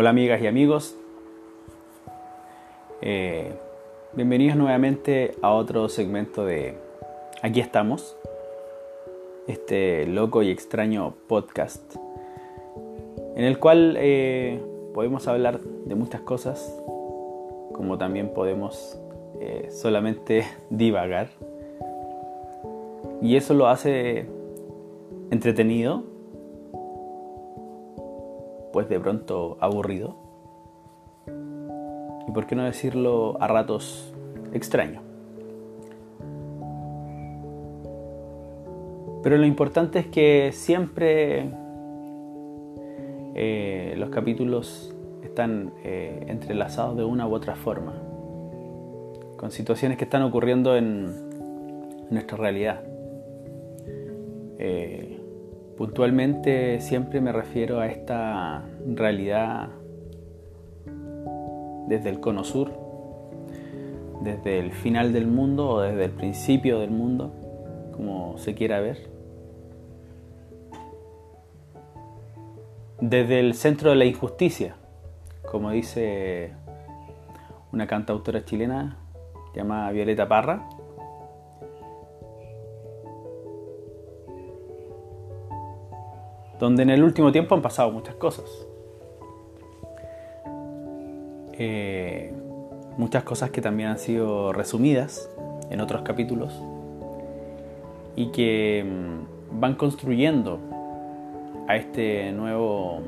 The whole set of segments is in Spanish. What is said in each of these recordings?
Hola amigas y amigos, eh, bienvenidos nuevamente a otro segmento de Aquí estamos, este loco y extraño podcast, en el cual eh, podemos hablar de muchas cosas, como también podemos eh, solamente divagar, y eso lo hace entretenido pues de pronto aburrido. Y por qué no decirlo a ratos extraño. Pero lo importante es que siempre eh, los capítulos están eh, entrelazados de una u otra forma, con situaciones que están ocurriendo en nuestra realidad. Eh, Puntualmente siempre me refiero a esta realidad desde el cono sur, desde el final del mundo o desde el principio del mundo, como se quiera ver. Desde el centro de la injusticia, como dice una cantautora chilena llamada Violeta Parra, donde en el último tiempo han pasado muchas cosas. Eh, muchas cosas que también han sido resumidas en otros capítulos y que mm, van construyendo a este nuevo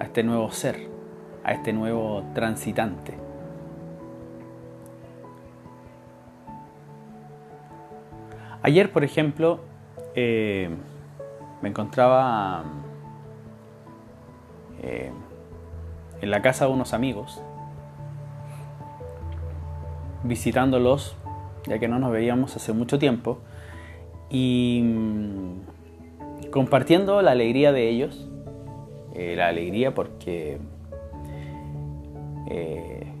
a este nuevo ser, a este nuevo transitante. Ayer, por ejemplo, eh, me encontraba eh, en la casa de unos amigos, visitándolos, ya que no nos veíamos hace mucho tiempo, y mm, compartiendo la alegría de ellos, eh, la alegría porque eh,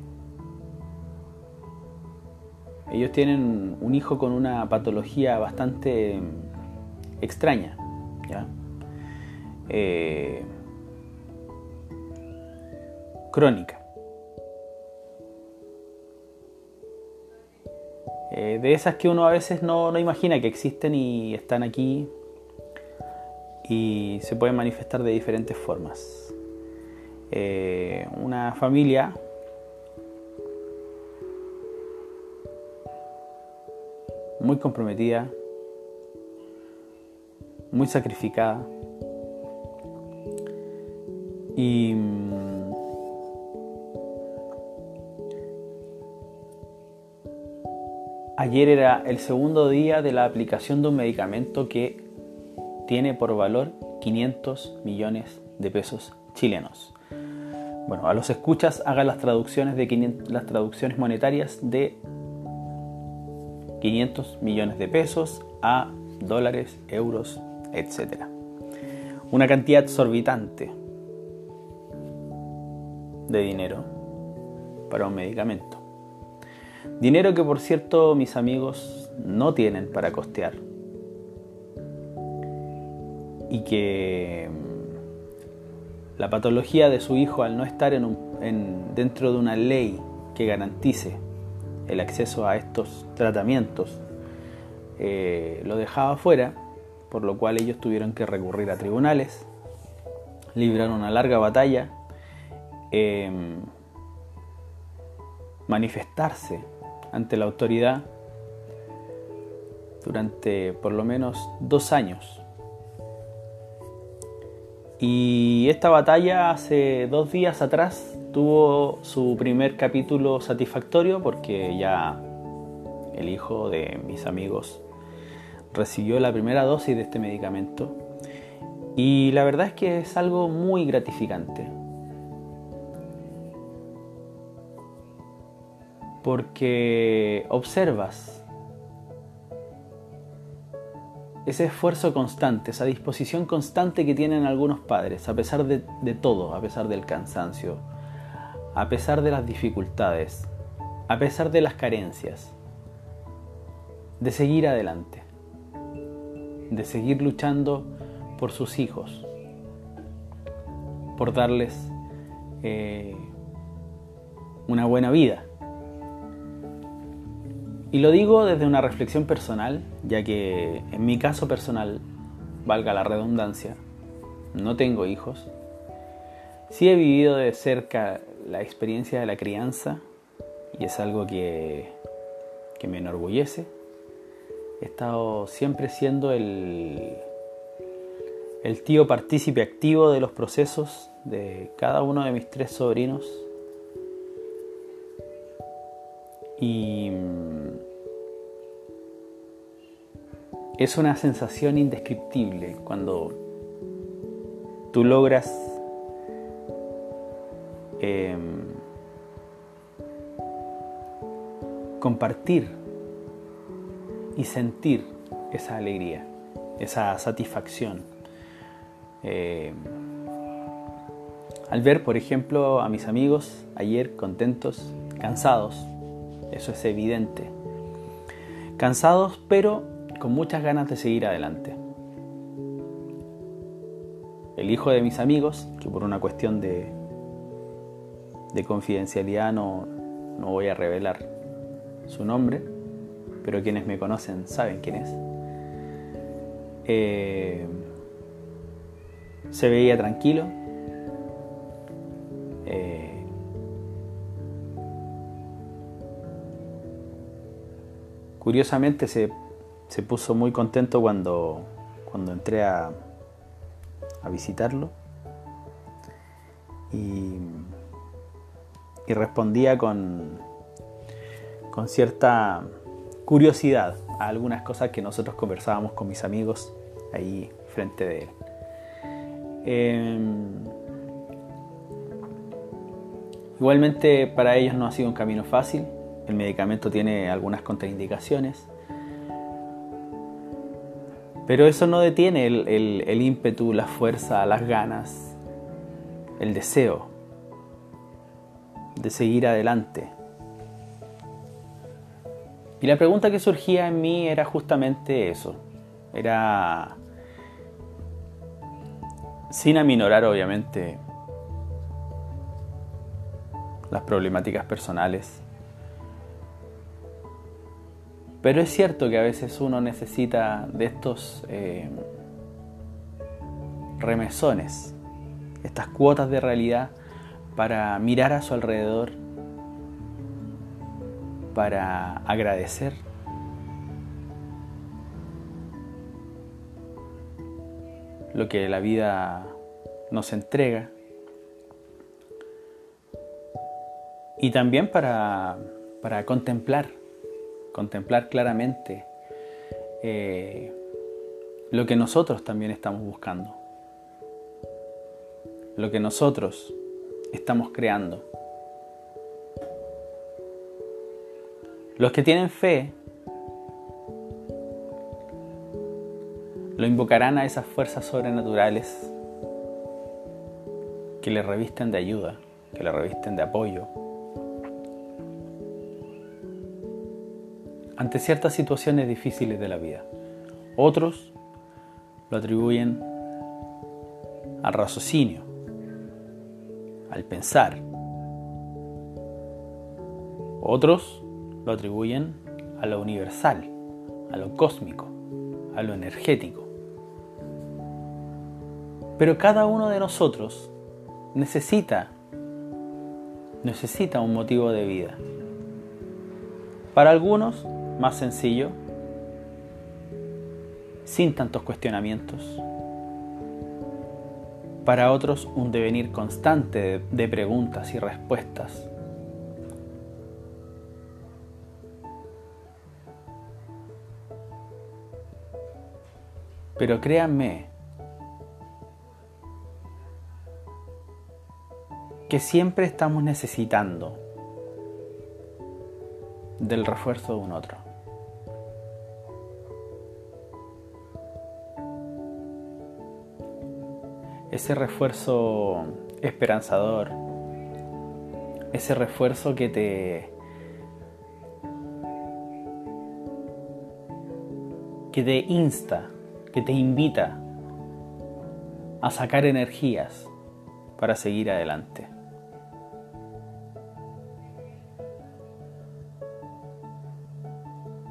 ellos tienen un hijo con una patología bastante extraña. Eh, crónica. Eh, de esas que uno a veces no, imagina que existen y están aquí y se pueden manifestar de diferentes formas. Eh, una familia muy comprometida, muy sacrificada. Y mm, ayer era el segundo día de la aplicación de un medicamento que tiene por valor 500 millones de pesos chilenos. Bueno, a los escuchas hagan las traducciones de las traducciones monetarias de 500 millones de pesos a dólares, euros, etc. Una cantidad exorbitante de dinero para un medicamento. Dinero que por cierto mis amigos no tienen para costear. Y que mm, la patología de su hijo al no estar en dentro de una ley que garantice el acceso a estos tratamientos eh, lo dejaba fuera por lo cual ellos tuvieron que recurrir a tribunales, librar una larga batalla, em, manifestarse ante la autoridad durante por lo menos dos años. Y esta batalla hace dos días atrás tuvo su primer capítulo satisfactorio porque ya el hijo de mis amigos recibió la primera dosis de este medicamento y la verdad es que es algo muy gratificante. Porque observas ese esfuerzo constante, esa disposición constante que tienen algunos padres, a pesar de, de, todo, a pesar del cansancio, a pesar de las dificultades, a pesar de las carencias, de seguir adelante de seguir luchando por sus hijos, por darles eh, una buena vida. Y lo digo desde una reflexión personal, ya que en mi caso personal, valga la redundancia, no tengo hijos. Sí he vivido de cerca la experiencia de la crianza y es algo que, que me enorgullece. He estado siempre siendo el, el tío partícipe activo de los procesos de cada uno de mis tres sobrinos. Y es una sensación indescriptible cuando tú logras em, compartir y sentir esa alegría, esa satisfacción. Em, al ver, por ejemplo, a mis amigos ayer contentos, cansados, eso es evidente. Cansados, pero con muchas ganas de seguir adelante. El hijo de mis amigos, que por una cuestión de, de confidencialidad no, no voy a revelar su nombre, pero quienes me conocen saben quién es. Eh, se veía tranquilo. Eh, curiosamente se se puso muy contento cuando, cuando entré a, a visitarlo y, y respondía con, con cierta curiosidad a algunas cosas que nosotros conversábamos con mis amigos ahí frente de él. Em, igualmente para ellos no ha sido un camino fácil, el medicamento tiene algunas contraindicaciones, pero eso no detiene el, ímpetu, la fuerza, las ganas, el deseo de seguir adelante. Y la pregunta que surgía en mí era justamente eso. Era, sin aminorar obviamente las problemáticas personales, pero es cierto que a veces uno necesita de estos eh, remesones, estas cuotas de realidad para mirar a su alrededor, para agradecer. lo que la vida nos entrega y también para, para contemplar contemplar claramente eh, lo que nosotros también estamos buscando, lo que nosotros estamos creando. Los que tienen fe lo invocarán a esas fuerzas sobrenaturales que le revisten de ayuda, que le revisten de apoyo, ante ciertas situaciones difíciles de la vida. Otros lo atribuyen al raciocinio, al pensar. Otros lo atribuyen a lo universal, a lo cósmico, a lo energético. Pero cada uno de nosotros necesita necesita un motivo de vida. Para algunos más sencillo, sin tantos cuestionamientos. Para otros un devenir constante de preguntas y respuestas. Pero créanme que siempre estamos necesitando del refuerzo de un otro. ese refuerzo esperanzador, ese refuerzo que te que te insta, que te invita a sacar energías para seguir adelante.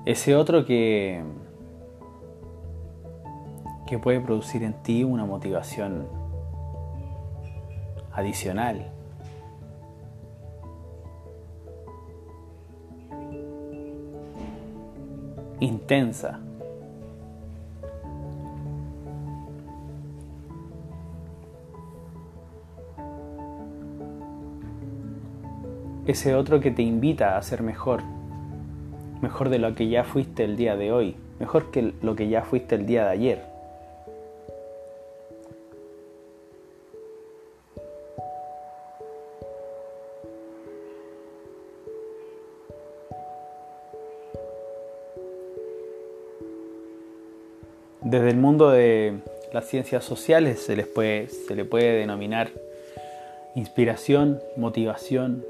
Ese otro que, que puede producir en ti una motivación adicional. intensa Ese otro que te invita a ser mejor, mejor de lo que ya fuiste el día de hoy, mejor que lo que ya fuiste el día de ayer. Desde el mundo de las ciencias sociales se, les puede, se le puede denominar inspiración, motivación.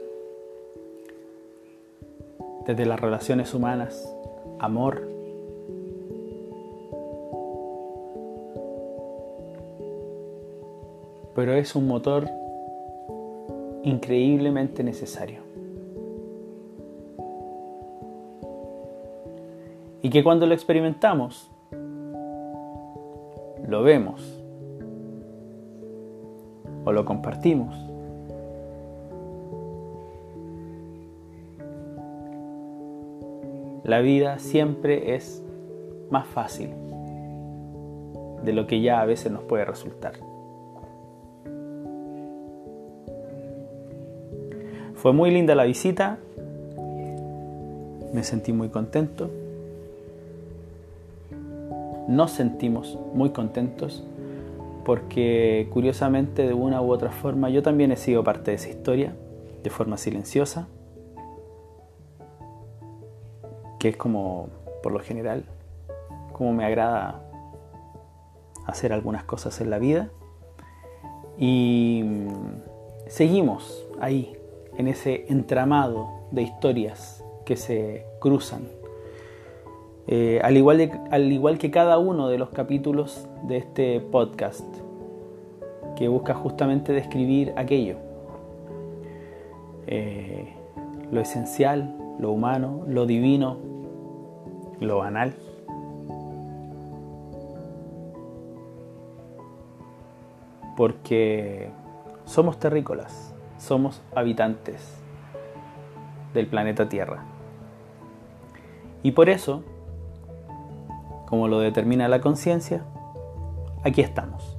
Desde las relaciones humanas, amor. Pero es un motor increíblemente necesario. Y que cuando lo experimentamos, lo vemos o lo compartimos. La vida siempre es más fácil de lo que ya a veces nos puede resultar. Fue muy linda la visita, me sentí muy contento. Nos sentimos muy contentos porque curiosamente de una u otra forma yo también he sido parte de esa historia de forma silenciosa, que es como por lo general como me agrada hacer algunas cosas en la vida. Y seguimos ahí en ese entramado de historias que se cruzan. Eh, al, igual al igual que cada uno de los capítulos de este podcast, que busca justamente describir aquello, eh, lo esencial, lo humano, lo divino, lo banal. Porque somos terrícolas, somos habitantes del planeta Tierra. Y por eso como lo determina la conciencia, aquí estamos.